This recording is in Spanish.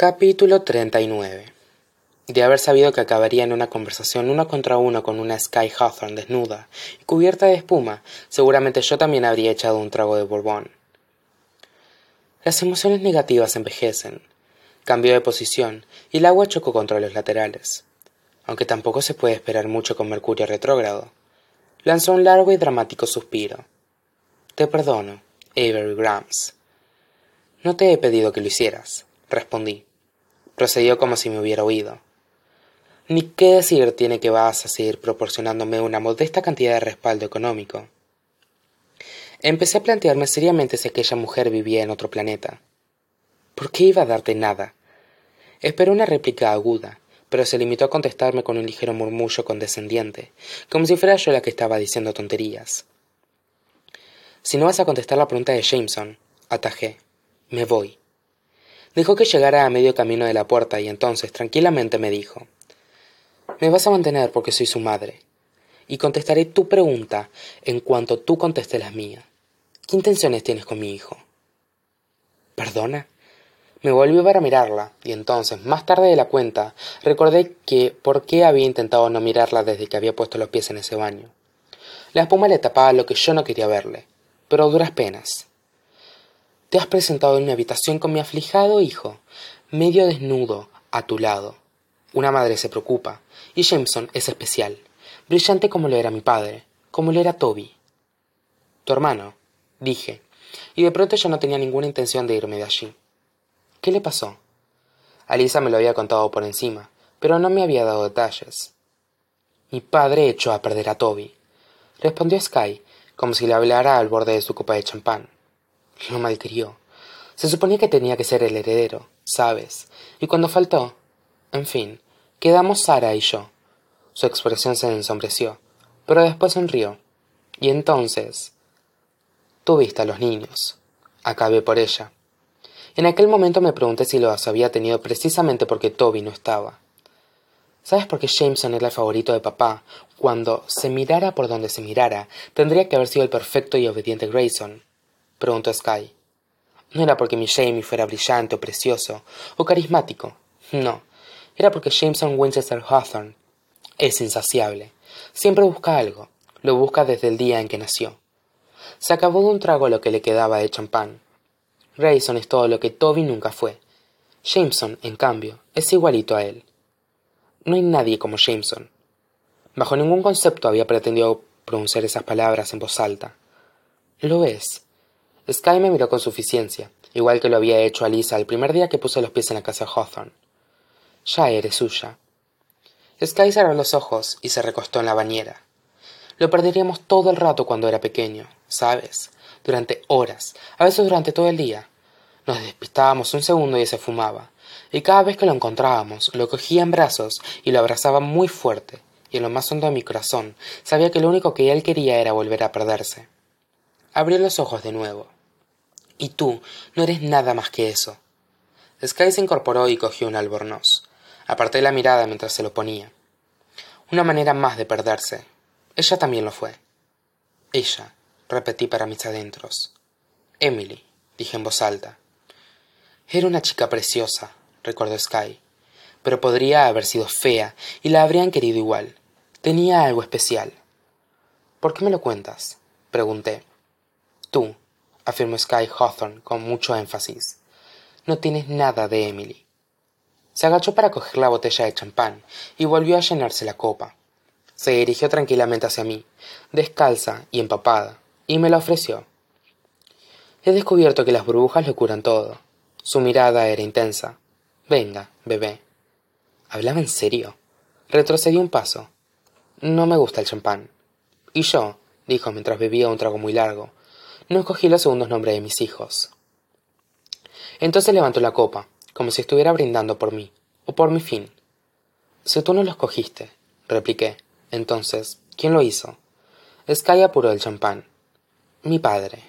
Capítulo 39 De haber sabido que acabaría en una conversación uno contra uno con una Sky Hawthorne desnuda y cubierta de espuma, seguramente yo también habría echado un trago de Borbón. Las emociones negativas envejecen. Cambió de posición y el agua chocó contra los laterales. Aunque tampoco se puede esperar mucho con Mercurio retrógrado. Lanzó un largo y dramático suspiro. Te perdono, Avery Grams. No te he pedido que lo hicieras, respondí. Procedió como si me hubiera oído. Ni qué decir tiene que vas a seguir proporcionándome una modesta cantidad de respaldo económico. Empecé a plantearme seriamente si aquella mujer vivía en otro planeta. ¿Por qué iba a darte nada? Esperó una réplica aguda, pero se limitó a contestarme con un ligero murmullo condescendiente, como si fuera yo la que estaba diciendo tonterías. Si no vas a contestar la pregunta de Jameson, atajé, me voy. Dejó que llegara a medio camino de la puerta y entonces tranquilamente me dijo Me vas a mantener porque soy su madre, y contestaré tu pregunta en cuanto tú contestes las mías. ¿Qué intenciones tienes con mi hijo? ¿Perdona? Me volví para mirarla, y entonces, más tarde de la cuenta, recordé que por qué había intentado no mirarla desde que había puesto los pies en ese baño. La espuma le tapaba lo que yo no quería verle, pero duras penas. Te has presentado en mi habitación con mi aflijado hijo, medio desnudo, a tu lado. Una madre se preocupa, y Jameson es especial, brillante como lo era mi padre, como lo era Toby. Tu hermano, dije, y de pronto yo no tenía ninguna intención de irme de allí. ¿Qué le pasó? Alisa me lo había contado por encima, pero no me había dado detalles. Mi padre echó a perder a Toby, respondió Sky, como si le hablara al borde de su copa de champán. Lo malcrió. Se suponía que tenía que ser el heredero, ¿sabes? Y cuando faltó... En fin, quedamos Sara y yo. Su expresión se ensombreció, pero después sonrió. Y entonces... Tuviste a los niños. Acabé por ella. En aquel momento me pregunté si los había tenido precisamente porque Toby no estaba. ¿Sabes por qué Jameson era el favorito de papá? Cuando se mirara por donde se mirara, tendría que haber sido el perfecto y obediente Grayson preguntó Sky. No era porque mi Jamie fuera brillante o precioso o carismático. No. Era porque Jameson Winchester Hawthorne es insaciable. Siempre busca algo. Lo busca desde el día en que nació. Se acabó de un trago lo que le quedaba de champán. Grayson es todo lo que Toby nunca fue. Jameson, en cambio, es igualito a él. No hay nadie como Jameson. Bajo ningún concepto había pretendido pronunciar esas palabras en voz alta. Lo es. Sky me miró con suficiencia, igual que lo había hecho Alisa el primer día que puse los pies en la casa de Hawthorne. Ya eres suya. Sky cerró los ojos y se recostó en la bañera. Lo perderíamos todo el rato cuando era pequeño, ¿sabes? Durante horas, a veces durante todo el día. Nos despistábamos un segundo y se fumaba, y cada vez que lo encontrábamos, lo cogía en brazos y lo abrazaba muy fuerte, y en lo más hondo de mi corazón sabía que lo único que él quería era volver a perderse. Abrió los ojos de nuevo. Y tú no eres nada más que eso. Sky se incorporó y cogió un albornoz. Aparté la mirada mientras se lo ponía. Una manera más de perderse. Ella también lo fue. Ella, repetí para mis adentros. Emily, dije en voz alta. Era una chica preciosa, recordó Sky, pero podría haber sido fea y la habrían querido igual. Tenía algo especial. ¿Por qué me lo cuentas? pregunté. Tú, afirmó Sky Hawthorne con mucho énfasis. No tienes nada de Emily. Se agachó para coger la botella de champán y volvió a llenarse la copa. Se dirigió tranquilamente hacia mí, descalza y empapada, y me la ofreció. He descubierto que las burbujas lo curan todo. Su mirada era intensa. Venga, bebé. ¿Hablaba en serio? Retrocedí un paso. No me gusta el champán. Y yo, dijo mientras bebía un trago muy largo, no escogí los segundos nombres de mis hijos. Entonces levantó la copa, como si estuviera brindando por mí, o por mi fin. Si tú no lo escogiste, repliqué, entonces, ¿quién lo hizo? Sky apuró el champán. Mi padre.